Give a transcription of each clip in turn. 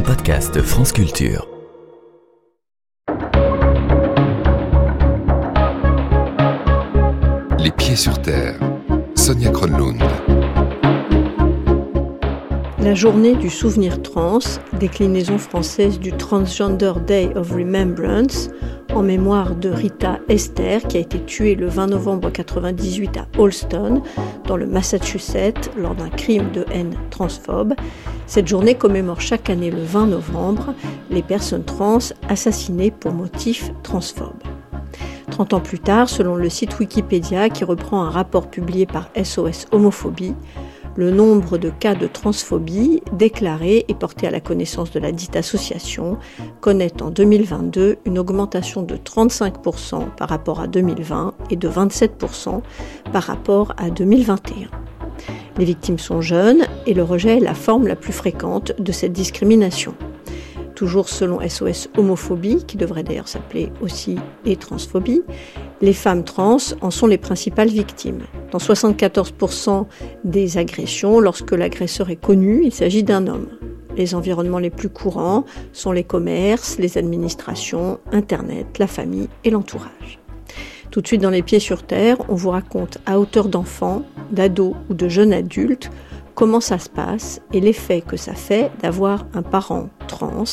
un podcast France Culture. Les pieds sur terre. Sonia Kronlund. La journée du souvenir trans, déclinaison française du Transgender Day of Remembrance, en mémoire de Rita Esther, qui a été tuée le 20 novembre 1998 à Holston, dans le Massachusetts, lors d'un crime de haine transphobe. Cette journée commémore chaque année le 20 novembre les personnes trans assassinées pour motifs transphobes. 30 ans plus tard, selon le site Wikipédia qui reprend un rapport publié par SOS Homophobie, le nombre de cas de transphobie déclarés et portés à la connaissance de la dite association connaît en 2022 une augmentation de 35% par rapport à 2020 et de 27% par rapport à 2021. Les victimes sont jeunes et le rejet est la forme la plus fréquente de cette discrimination toujours selon SOS homophobie, qui devrait d'ailleurs s'appeler aussi et transphobie, les femmes trans en sont les principales victimes. Dans 74% des agressions, lorsque l'agresseur est connu, il s'agit d'un homme. Les environnements les plus courants sont les commerces, les administrations, Internet, la famille et l'entourage. Tout de suite dans les pieds sur terre, on vous raconte à hauteur d'enfants, d'ados ou de jeunes adultes comment ça se passe et l'effet que ça fait d'avoir un parent trans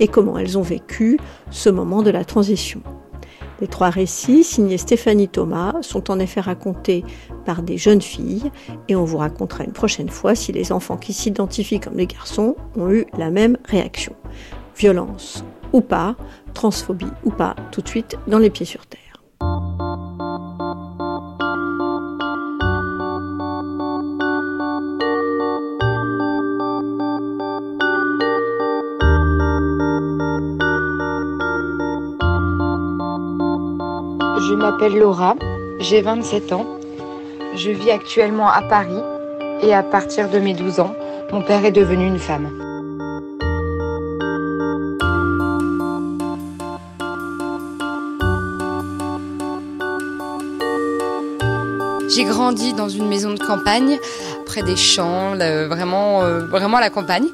et comment elles ont vécu ce moment de la transition. Les trois récits, signés Stéphanie Thomas, sont en effet racontés par des jeunes filles et on vous racontera une prochaine fois si les enfants qui s'identifient comme des garçons ont eu la même réaction. Violence ou pas, transphobie ou pas, tout de suite dans les pieds sur terre. Je m'appelle Laura, j'ai 27 ans. Je vis actuellement à Paris et à partir de mes 12 ans, mon père est devenu une femme. J'ai grandi dans une maison de campagne, près des champs, vraiment, euh, vraiment la campagne.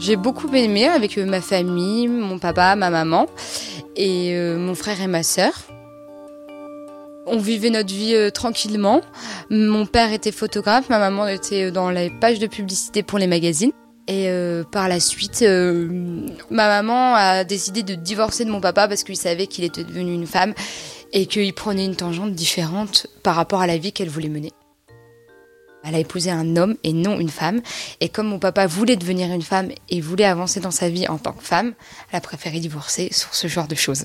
J'ai beaucoup aimé avec ma famille, mon papa, ma maman et euh, mon frère et ma sœur. On vivait notre vie euh, tranquillement. Mon père était photographe, ma maman était dans les pages de publicité pour les magazines. Et euh, par la suite, ma maman a décidé de divorcer de mon papa parce qu'il savait qu'il était devenu une femme et qu'il prenait une tangente différente par rapport à la vie qu'elle voulait mener. Elle a épousé un homme et non une femme. Et comme mon papa voulait devenir une femme et voulait avancer dans sa vie en tant que femme, elle a préféré divorcer sur ce genre de choses.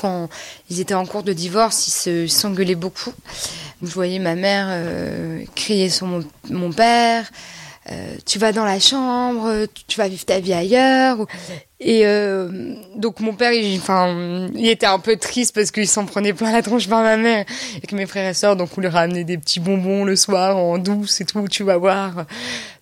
Quand ils étaient en cours de divorce, ils s'engueulaient beaucoup. Je voyais ma mère euh, crier sur mon père. Euh, tu vas dans la chambre, tu vas vivre ta vie ailleurs. Et euh, donc mon père, il, enfin, il était un peu triste parce qu'il s'en prenait plein la tronche par ma mère et que mes frères et sœurs, donc on lui ramenait des petits bonbons le soir en douce et tout. Tu vas voir,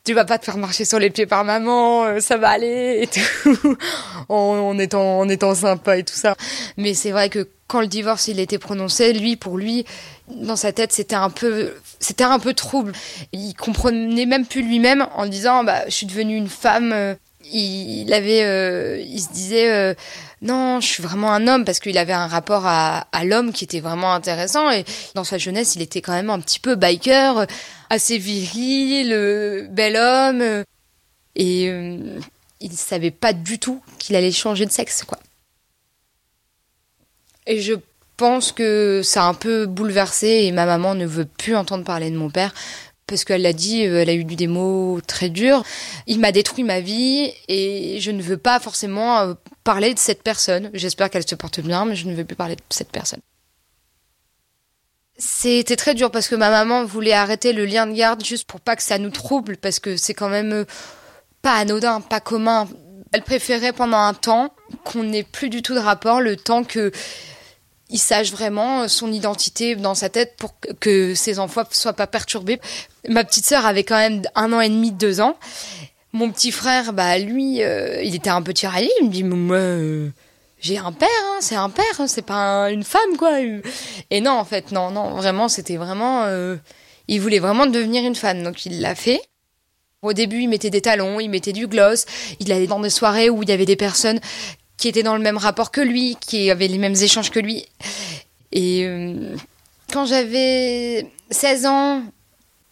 tu vas pas te faire marcher sur les pieds par maman, euh, ça va aller et tout, en, en étant en étant sympa et tout ça. Mais c'est vrai que quand le divorce il était prononcé, lui pour lui, dans sa tête c'était un peu c'était un peu trouble. Il comprenait même plus lui-même en disant bah je suis devenue une femme. Il, avait euh, il se disait euh, non je suis vraiment un homme parce qu'il avait un rapport à, l'homme qui était vraiment intéressant. Et dans sa jeunesse il était quand même un petit peu biker assez viril bel homme. Et euh, il savait pas du tout qu'il allait changer de sexe quoi. Et je pense que ça a un peu bouleversé et ma maman ne veut plus entendre parler de mon père parce qu'elle l'a dit, euh, elle a eu des mots très durs. Il m'a détruit ma vie et je ne veux pas forcément euh, parler de cette personne. J'espère qu'elle se porte bien, mais je ne veux plus parler de cette personne. C'était très dur parce que ma maman voulait arrêter le lien de garde juste pour pas que ça nous trouble parce que c'est quand même euh, pas anodin, pas commun. Elle préférait pendant un temps qu'on n'ait plus du tout de rapport, le temps que il sache vraiment son identité dans sa tête pour que ses enfants soient pas perturbés. Ma petite sœur avait quand même un an et demi, deux ans. Mon petit frère, bah lui, euh, il était un peu tiraillé. Il me dit, moi, euh, j'ai un père, hein, c'est un père, hein, c'est pas une femme, quoi. Et non, en fait, non, non, vraiment, c'était vraiment, euh, il voulait vraiment devenir une femme, donc il l'a fait. Au début, il mettait des talons, il mettait du gloss, il allait dans des soirées où il y avait des personnes qui étaient dans le même rapport que lui, qui avaient les mêmes échanges que lui. Et quand j'avais 16 ans,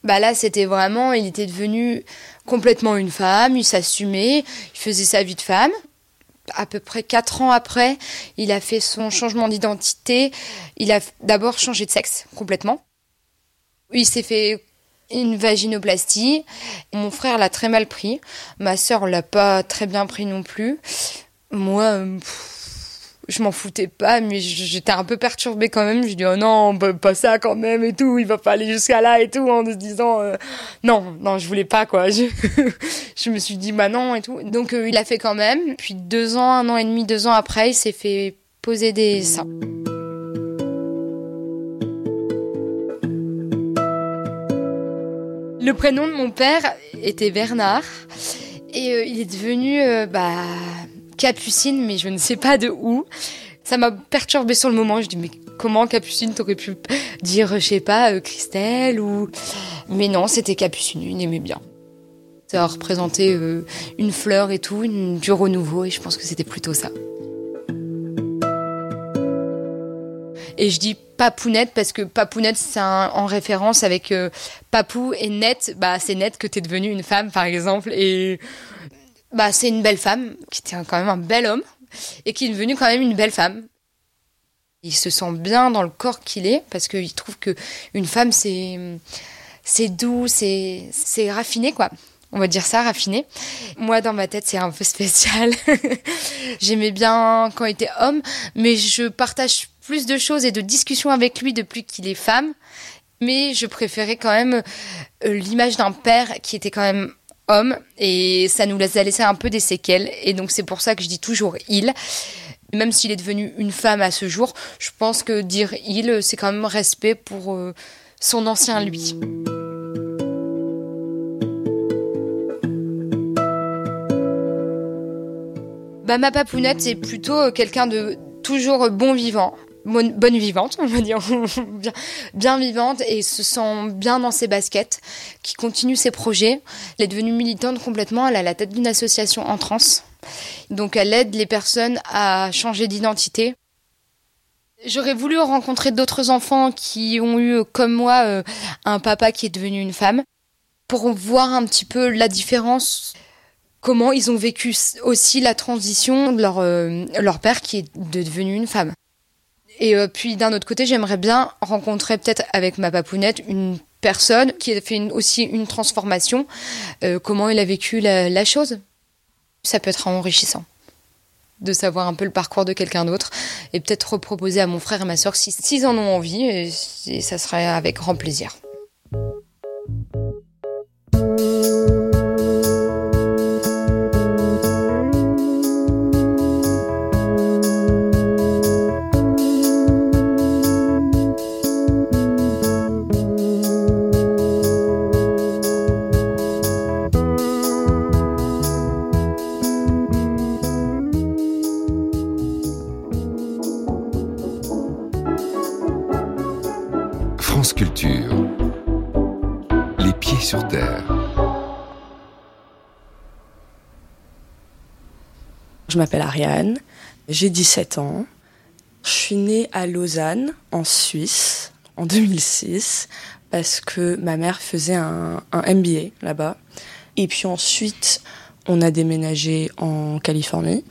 bah là, c'était vraiment, il était devenu complètement une femme, il s'assumait, il faisait sa vie de femme. À peu près 4 ans après, il a fait son changement d'identité. Il a d'abord changé de sexe complètement. Il s'est fait une vaginoplastie. Mon frère l'a très mal pris. Ma sœur l'a pas très bien pris non plus. Moi, je m'en foutais pas, mais j'étais un peu perturbée quand même. Je dis oh non, pas ça quand même et tout. Il va pas aller jusqu'à là et tout en se disant euh, non, non, je voulais pas quoi. Je, je me suis dit bah non et tout. Donc euh, il a fait quand même. Puis deux ans, un an et demi, deux ans après, il s'est fait poser des seins. Le prénom de mon père était Bernard et euh, il est devenu bah, Capucine, mais je ne sais pas de où. Ça m'a perturbée sur le moment. Je dis mais comment Capucine t'aurais pu dire je sais pas euh, Christelle ou mais non c'était Capucine. Il aimait bien. Ça représentait une fleur et tout, du renouveau et je pense que c'était plutôt ça. Et je dis papounette parce que papounette c'est en référence avec euh, papou et net, bah c'est net que t'es devenue une femme par exemple et bah c'est une belle femme qui était quand même un bel homme et qui est devenue quand même une belle femme. Il se sent bien dans le corps qu'il est parce qu'il trouve que une femme c'est c'est doux, c'est c'est raffiné quoi. On va dire ça, raffiné. Moi, dans ma tête, c'est un peu spécial. J'aimais bien quand il était homme, mais je partage plus de choses et de discussions avec lui depuis qu'il est femme. Mais je préférais quand même euh, l'image d'un père qui était quand même homme et ça nous a laissé un peu des séquelles. Et donc c'est pour ça que je dis toujours il. Même s'il est devenu une femme à ce jour, je pense que dire il, c'est quand même respect pour euh, son ancien lui. Bah, ma papounette, c'est plutôt quelqu'un de toujours bon vivant, bonne vivante, on va dire, bien, vivante et se sent bien dans ses baskets, qui continue ses projets. Elle est devenue militante complètement, elle a la tête d'une association en trans. Donc elle aide les personnes à changer d'identité. J'aurais voulu rencontrer d'autres enfants qui ont eu, comme moi, euh, un papa qui est devenu une femme, pour voir un petit peu la différence comment ils ont vécu aussi la transition de leur, euh, leur père qui est devenu une femme. Et euh, puis d'un autre côté, j'aimerais bien rencontrer peut-être avec ma papounette une personne qui a fait aussi une transformation, euh, comment elle a vécu la, chose? Ça peut être enrichissant de savoir un peu le parcours de quelqu'un d'autre et peut-être reproposer à mon frère et ma soeur s'ils si, en ont envie et ça serait avec grand plaisir. Je m'appelle Ariane, j'ai 17 ans. Je suis née à Lausanne, en Suisse, en 2006, parce que ma mère faisait un, MBA là-bas. Et puis ensuite, on a déménagé en Californie,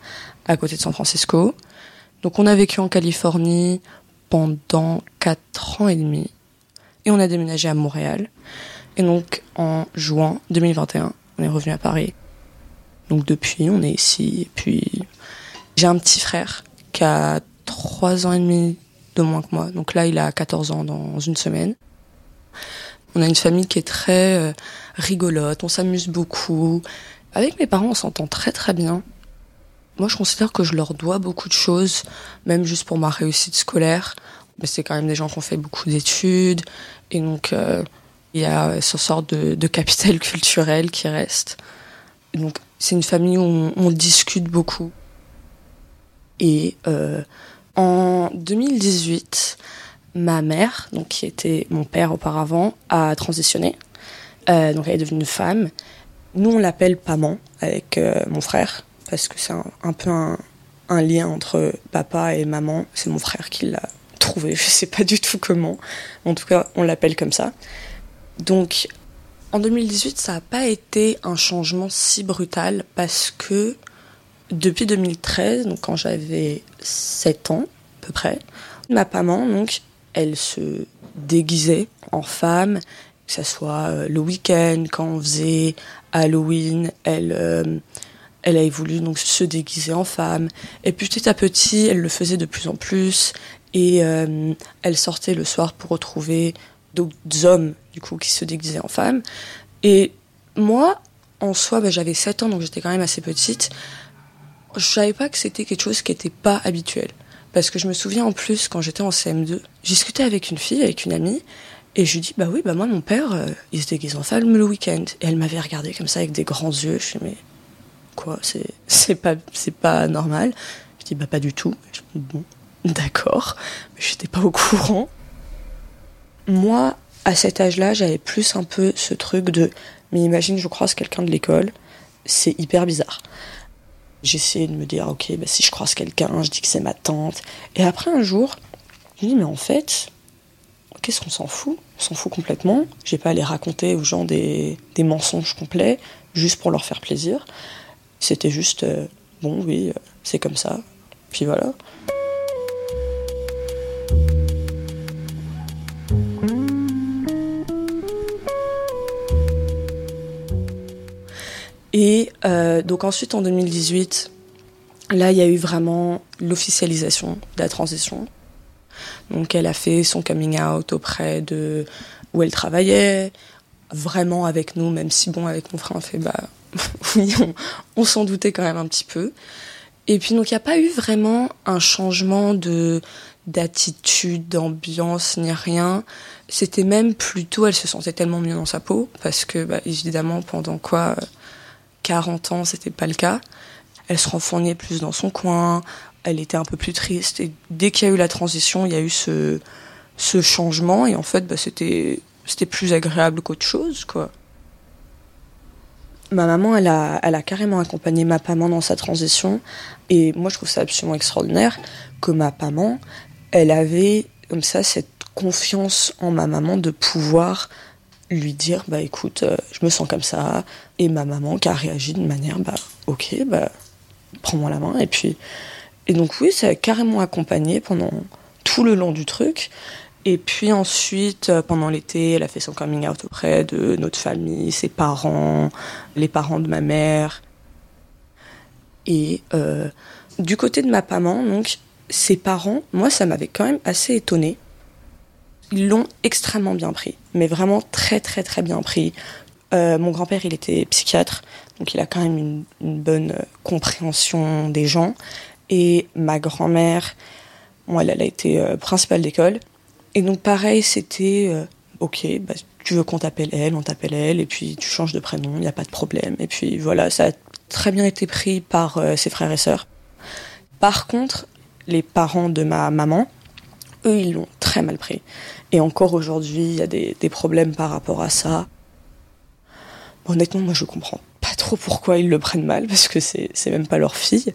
à côté de San Francisco. Donc on a vécu en Californie pendant 4 ans et demi. Et on a déménagé à Montréal. Et donc en juin 2021, on est revenu à Paris. Donc depuis, on est ici. Et puis, j'ai un petit frère qui a 3 ans et demi de moins que moi. Donc là, il a 14 ans dans une semaine. On a une famille qui est très euh, rigolote, on s'amuse beaucoup. Avec mes parents, on s'entend très très bien. Moi, je considère que je leur dois beaucoup de choses, même juste pour ma réussite scolaire. Mais c'est quand même des gens qui ont fait beaucoup d'études. Et donc, euh, il y a ce sort de, capital culturel qui reste. Donc, c'est une famille où on, discute beaucoup. Et euh, en 2018, ma mère, donc qui était mon père auparavant, a transitionné. Euh, donc elle est devenue femme. Nous, on l'appelle Paman avec mon frère, parce que c'est un, peu un, lien entre papa et maman. C'est mon frère qui l'a trouvé, je sais pas du tout comment. En tout cas, on l'appelle comme ça. Donc, en 2018, ça n'a pas été un changement si brutal parce que depuis 2013, donc quand j'avais 7 ans à peu près, ma maman, donc, elle se déguisait en femme, que ce soit euh, le week-end, quand on faisait Halloween, elle, euh, elle a voulu donc se déguiser en femme. Et petit à petit, elle le faisait de plus en plus. Et euh, elle sortait le soir pour retrouver d'autres hommes, du coup, qui se déguisaient en femme. Et moi, en soi, bah, j'avais 7 ans, donc j'étais quand même assez petite. Je savais pas que c'était quelque chose qui n'était pas habituel. Parce que je me souviens en plus, quand j'étais en CM2, j'ai avec une fille, avec une amie, et je lui dis, bah oui, bah moi, mon père, euh, il se déguise en femme le week-end. Et elle m'avait regardé comme ça avec des grands yeux. Je dis, mais quoi, c'est, c'est pas, c'est pas normal. Je dis, bah pas du tout. Je d'accord. Mais j'étais pas au courant. Moi, à cet âge-là, j'avais plus un peu ce truc de, mais imagine, je croise quelqu'un de l'école, c'est hyper bizarre. J'essayais de me dire, ok, bah si je croise quelqu'un, je dis que c'est ma tante. Et après un jour, je me dis, mais en fait, qu'est-ce qu'on s'en fout? On s'en fout complètement. J'ai pas à les raconter aux gens des, mensonges complets, juste pour leur faire plaisir. C'était juste, euh, bon, oui, euh, c'est comme ça. Puis voilà. Et euh, donc ensuite en 2018, là il y a eu vraiment l'officialisation de la transition. Donc elle a fait son coming out auprès de où elle travaillait, vraiment avec nous, même si bon avec mon frère on fait bah oui on, s'en doutait quand même un petit peu. Et puis donc il n'y a pas eu vraiment un changement de d'attitude, d'ambiance ni rien. C'était même plutôt, elle se sentait tellement mieux dans sa peau parce que bah, évidemment pendant quoi 40 ans c'était pas le cas. Elle se renfournait plus dans son coin, elle était un peu plus triste. Et dès qu'il y a eu la transition, il y a eu ce, changement. Et en fait, bah, c'était, c'était plus agréable qu'autre chose, quoi. Ma maman, elle a, elle a carrément accompagné ma maman dans sa transition. Et moi, je trouve ça absolument extraordinaire que ma maman, elle avait comme ça cette confiance en ma maman de pouvoir lui dire bah écoute euh, je me sens comme ça et ma maman qui a réagi de manière bah ok bah prends-moi la main et puis et donc oui, ça a carrément accompagné pendant tout le long du truc. Et puis ensuite, euh, pendant l'été, elle a fait son coming out auprès de notre famille, ses parents, les parents de ma mère. Et euh, du côté de ma maman, donc, ses parents, moi, ça m'avait quand même assez étonné. Ils l'ont extrêmement bien pris, mais vraiment très très très bien pris. Euh, mon grand-père, il était psychiatre, donc il a quand même une, bonne compréhension des gens. Et ma grand-mère, moi, elle, a été euh, principale d'école. Et donc, pareil, c'était euh, ok, bah, tu veux qu'on t'appelle elle, on t'appelle elle, et puis tu changes de prénom, il n'y a pas de problème. Et puis voilà, ça a très bien été pris par euh, ses frères et sœurs. Par contre, les parents de ma maman, eux, ils l'ont très mal pris. Et encore aujourd'hui, il y a des, problèmes par rapport à ça. honnêtement, moi, je comprends pas trop pourquoi ils le prennent mal, parce que c'est même pas leur fille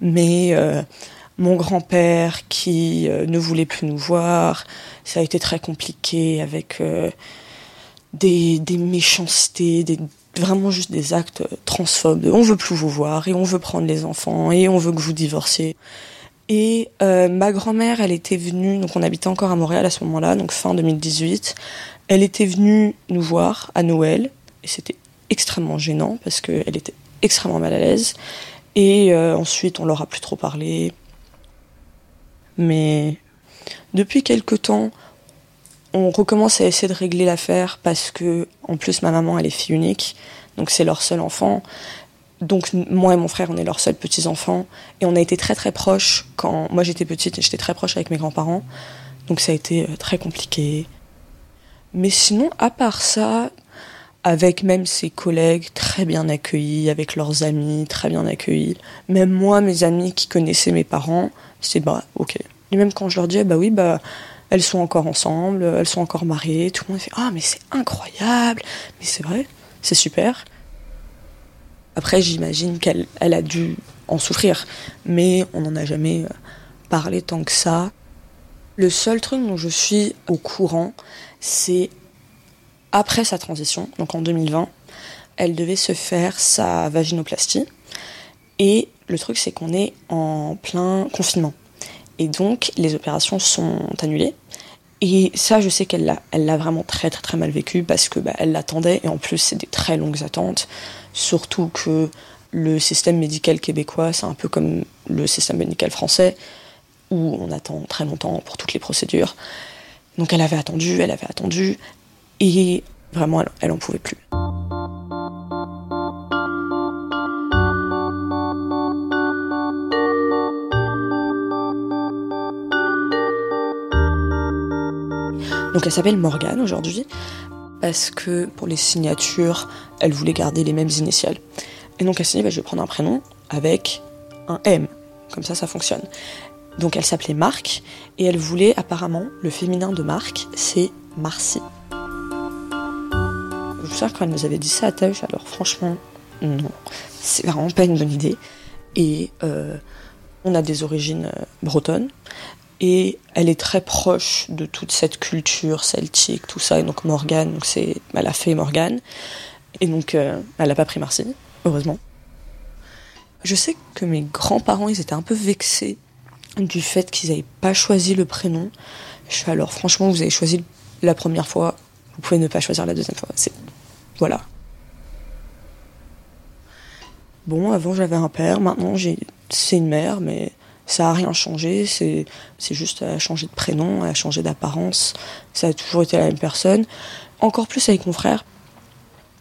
mais euh, mon grand-père qui euh, ne voulait plus nous voir, ça a été très compliqué avec euh, des, méchancetés, vraiment juste des actes transphobes. on veut plus vous voir et on veut prendre les enfants et on veut que vous divorciez. Et ma grand-mère, elle était venue, donc on habitait encore à Montréal à ce moment-là, donc fin 2018. Elle était venue nous voir à Noël et c'était extrêmement gênant parce qu'elle était extrêmement mal à l'aise. Et euh, ensuite, on leur a plus trop parlé. Mais depuis quelque temps, on recommence à essayer de régler l'affaire parce que, en plus, ma maman, elle est fille unique, donc c'est leur seul enfant. Donc moi et mon frère, on est leurs seuls petits enfants, et on a été très très proches quand moi j'étais petite, et j'étais très proche avec mes grands-parents, donc ça a été euh, très compliqué. Mais sinon, à part ça, avec même ses collègues très bien accueillis, avec leurs amis très bien accueillis. Même moi, mes amis qui connaissaient mes parents, c'est bah ok. Et même quand je leur disais bah oui bah elles sont encore ensemble, elles sont encore mariées, tout le monde fait ah mais c'est incroyable, mais c'est vrai, c'est super. Après, j'imagine qu'elle elle a dû en souffrir, mais on n'en a jamais parlé tant que ça. Le seul truc dont je suis au courant, c'est après sa transition, donc en 2020, elle devait se faire sa vaginoplastie. Et le truc, c'est qu'on est en plein confinement. Et donc, les opérations sont annulées. Et ça, je sais qu'elle l'a, vraiment très très très mal vécu parce que bah, elle l'attendait et en plus c'est des très longues attentes. Surtout que le système médical québécois, c'est un peu comme le système médical français où on attend très longtemps pour toutes les procédures. Donc elle avait attendu, elle avait attendu et vraiment elle, elle en pouvait plus. Donc elle s'appelle Morgane aujourd'hui parce que pour les signatures, elle voulait garder les mêmes initiales. Et donc elle s'est dit, bah, je vais prendre un prénom avec un M. Comme ça, ça fonctionne. Donc elle s'appelait Marc et elle voulait apparemment, le féminin de Marc, c'est Marcy. Je me souviens quand elle nous avait dit ça à Tâche, alors franchement, non, c'est vraiment pas une bonne idée. Et euh, on a des origines euh, bretonnes et elle est très proche de toute cette culture celtique, tout ça. Et donc Morgane, donc elle a fait Morgane. Et donc euh, elle n'a pas pris Marcy, heureusement. Je sais que mes grands-parents, ils étaient un peu vexés du fait qu'ils n'avaient pas choisi le prénom. Je fais alors, franchement, vous avez choisi la première fois, vous pouvez ne pas choisir la deuxième fois. Voilà. Bon, avant j'avais un père, maintenant c'est une mère, mais ça a rien changé, c'est juste à changer de prénom, à changer d'apparence. Ça a toujours été la même personne. Encore plus avec mon frère.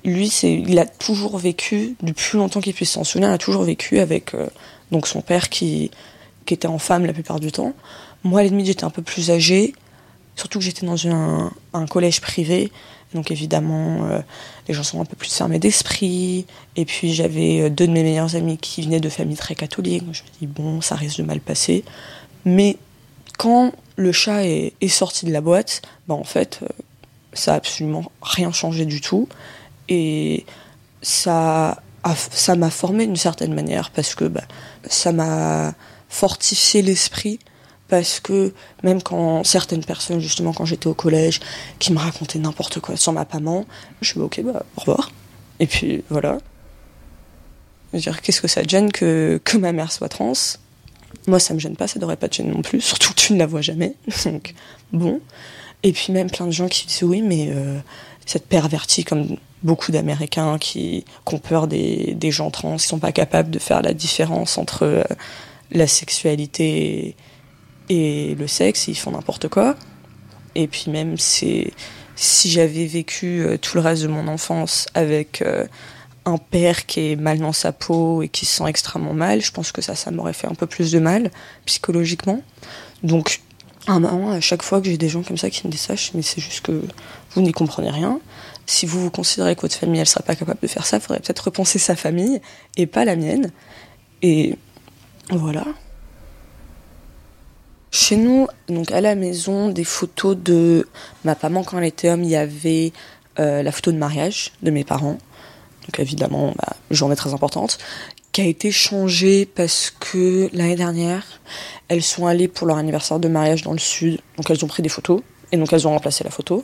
Lui, il a toujours vécu, du plus longtemps qu'il puisse s'en souvenir, il a toujours vécu avec euh, donc son père qui, qui était en femme la plupart du temps. Moi, à la limite, j'étais un peu plus âgée, surtout que j'étais dans un, collège privé. Donc évidemment, euh, les gens sont un peu plus fermés d'esprit. Et puis j'avais euh, deux de mes meilleurs amis qui venaient de familles très catholiques. je me dis, bon, ça risque de mal passer. Mais quand le chat est, sorti de la boîte, bah en fait, euh, ça a absolument rien changé du tout. Et ça ça m'a formé d'une certaine manière parce que bah, ça m'a fortifié l'esprit parce que même quand certaines personnes, justement quand j'étais au collège, qui me racontaient n'importe quoi sur ma maman, je suis ok, bah au revoir. Et puis voilà. Je veux dire, qu'est-ce que ça te gêne que, que ma mère soit trans? Moi, ça me gêne pas, ça devrait pas te gêner non plus, surtout que tu ne la vois jamais. Donc, bon. Et puis même plein de gens qui disent oui, mais euh, cette pervertie comme beaucoup d'Américains qui, ont peur des, des, gens trans, qui sont pas capables de faire la différence entre euh, la sexualité et le sexe, ils font n'importe quoi. Et puis même si j'avais vécu euh, tout le reste de mon enfance avec euh, un père qui est mal dans sa peau et qui se sent extrêmement mal, je pense que ça, ça m'aurait fait un peu plus de mal psychologiquement. Donc, à à chaque fois que j'ai des gens comme ça qui me disent mais c'est juste que vous n'y comprenez rien. Si vous vous considérez que votre famille, elle serait pas capable de faire ça, il faudrait peut-être repenser sa famille et pas la mienne. Et voilà. Chez nous, donc à la maison, des photos de ma maman quand elle était homme, il y avait euh, la photo de mariage de mes parents. Donc évidemment, bah, journée très importante, qui a été changée parce que l'année dernière, elles sont allées pour leur anniversaire de mariage dans le sud. Donc elles ont pris des photos et donc elles ont remplacé la photo.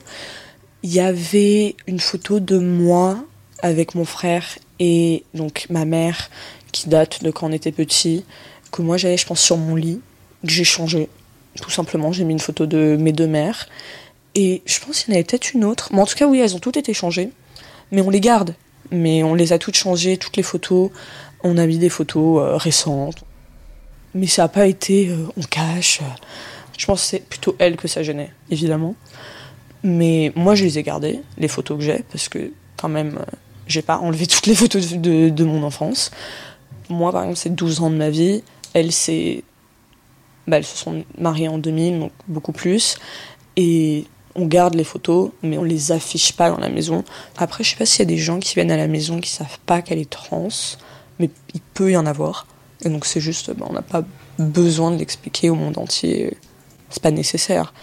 Il y avait une photo de moi avec mon frère et donc ma mère qui date de quand on était petit, que moi j'avais je pense sur mon lit, que j'ai changé tout simplement. J'ai mis une photo de mes deux mères. Et je pense qu'il y en avait peut-être une autre. Mais en tout cas, oui, elles ont toutes été changées. Mais on les garde. Mais on les a toutes changées, toutes les photos. On a mis des photos euh, récentes. Mais ça n'a pas été euh, on cache. Je pense que c'est plutôt elle que ça gênait, évidemment. Mais moi, je les ai gardées, les photos que j'ai, parce que quand même, euh, j'ai pas enlevé toutes les photos de, de, mon enfance. Moi, par exemple, c'est 12 ans de ma vie. Elle, c'est bah, elles se sont mariées en 2000, donc beaucoup plus. Et on garde les photos, mais on les affiche pas dans la maison. Après, je sais pas s'il y a des gens qui viennent à la maison qui savent pas qu'elle est trans, mais il peut y en avoir. Et donc c'est juste, bah, on n'a pas besoin de l'expliquer au monde entier. C'est pas nécessaire.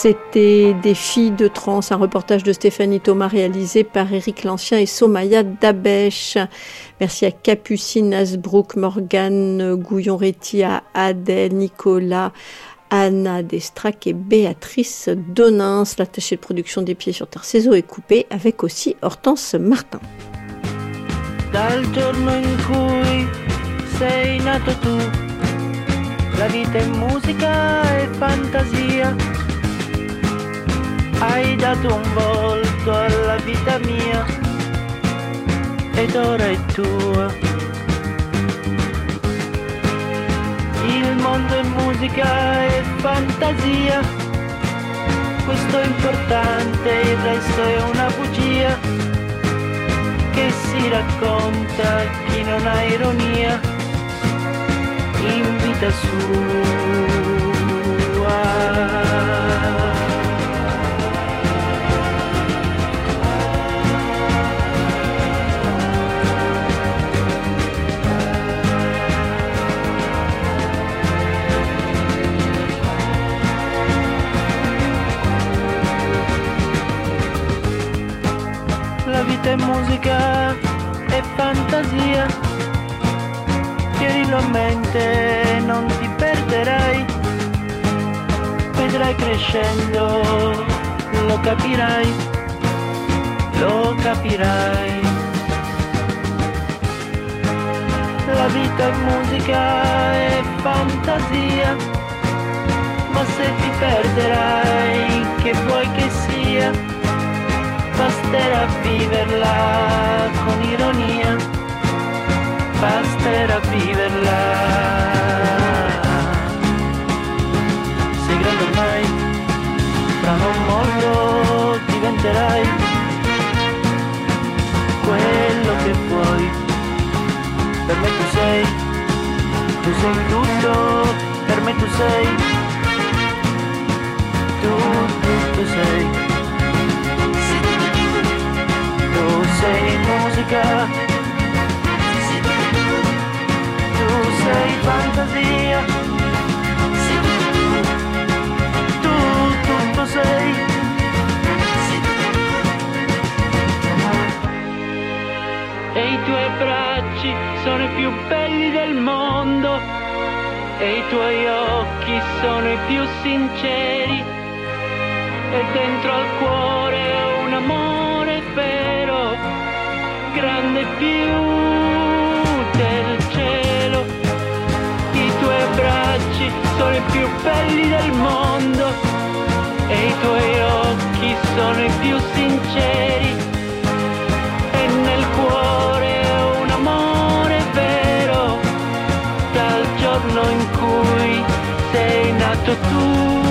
C'était Des filles de trans, un reportage de Stéphanie Thomas réalisé par Éric Lancien et Somaya Dabèche. Merci à Capucine Asbrook, Morgane Gouillon-Réty, à Adèle, Nicolas, Anna Destrac et Béatrice Donins. L'attaché de production des pieds sur terre Cézo est coupé avec aussi Hortense Martin. La. Hai dato un volto alla vita mia ed ora è tua. Il mondo è musica e fantasia. Questo è importante, il resto è una bugia che si racconta chi non ha ironia in vita sua. Musica e fantasia. Tienilo a mente, non ti perderai. Vedrai crescendo, lo capirai, lo capirai. La vita è musica e fantasia, ma se ti perderai, basterà viverla con ironia, basterà viverla. Sei grande ormai, fra non molto diventerai quello che vuoi. Per me tu sei, tu sei tutto, per me tu sei, tu tutto sei. Sei musica, tu sei fantasia, tu tutto sei. E i tuoi bracci sono i più belli del mondo, e i tuoi occhi sono i più sinceri, e dentro al cuore grande più del cielo. I tuoi abbracci sono i più belli del mondo e i tuoi occhi sono i più sinceri. E nel cuore un amore vero dal giorno in cui sei nato tu.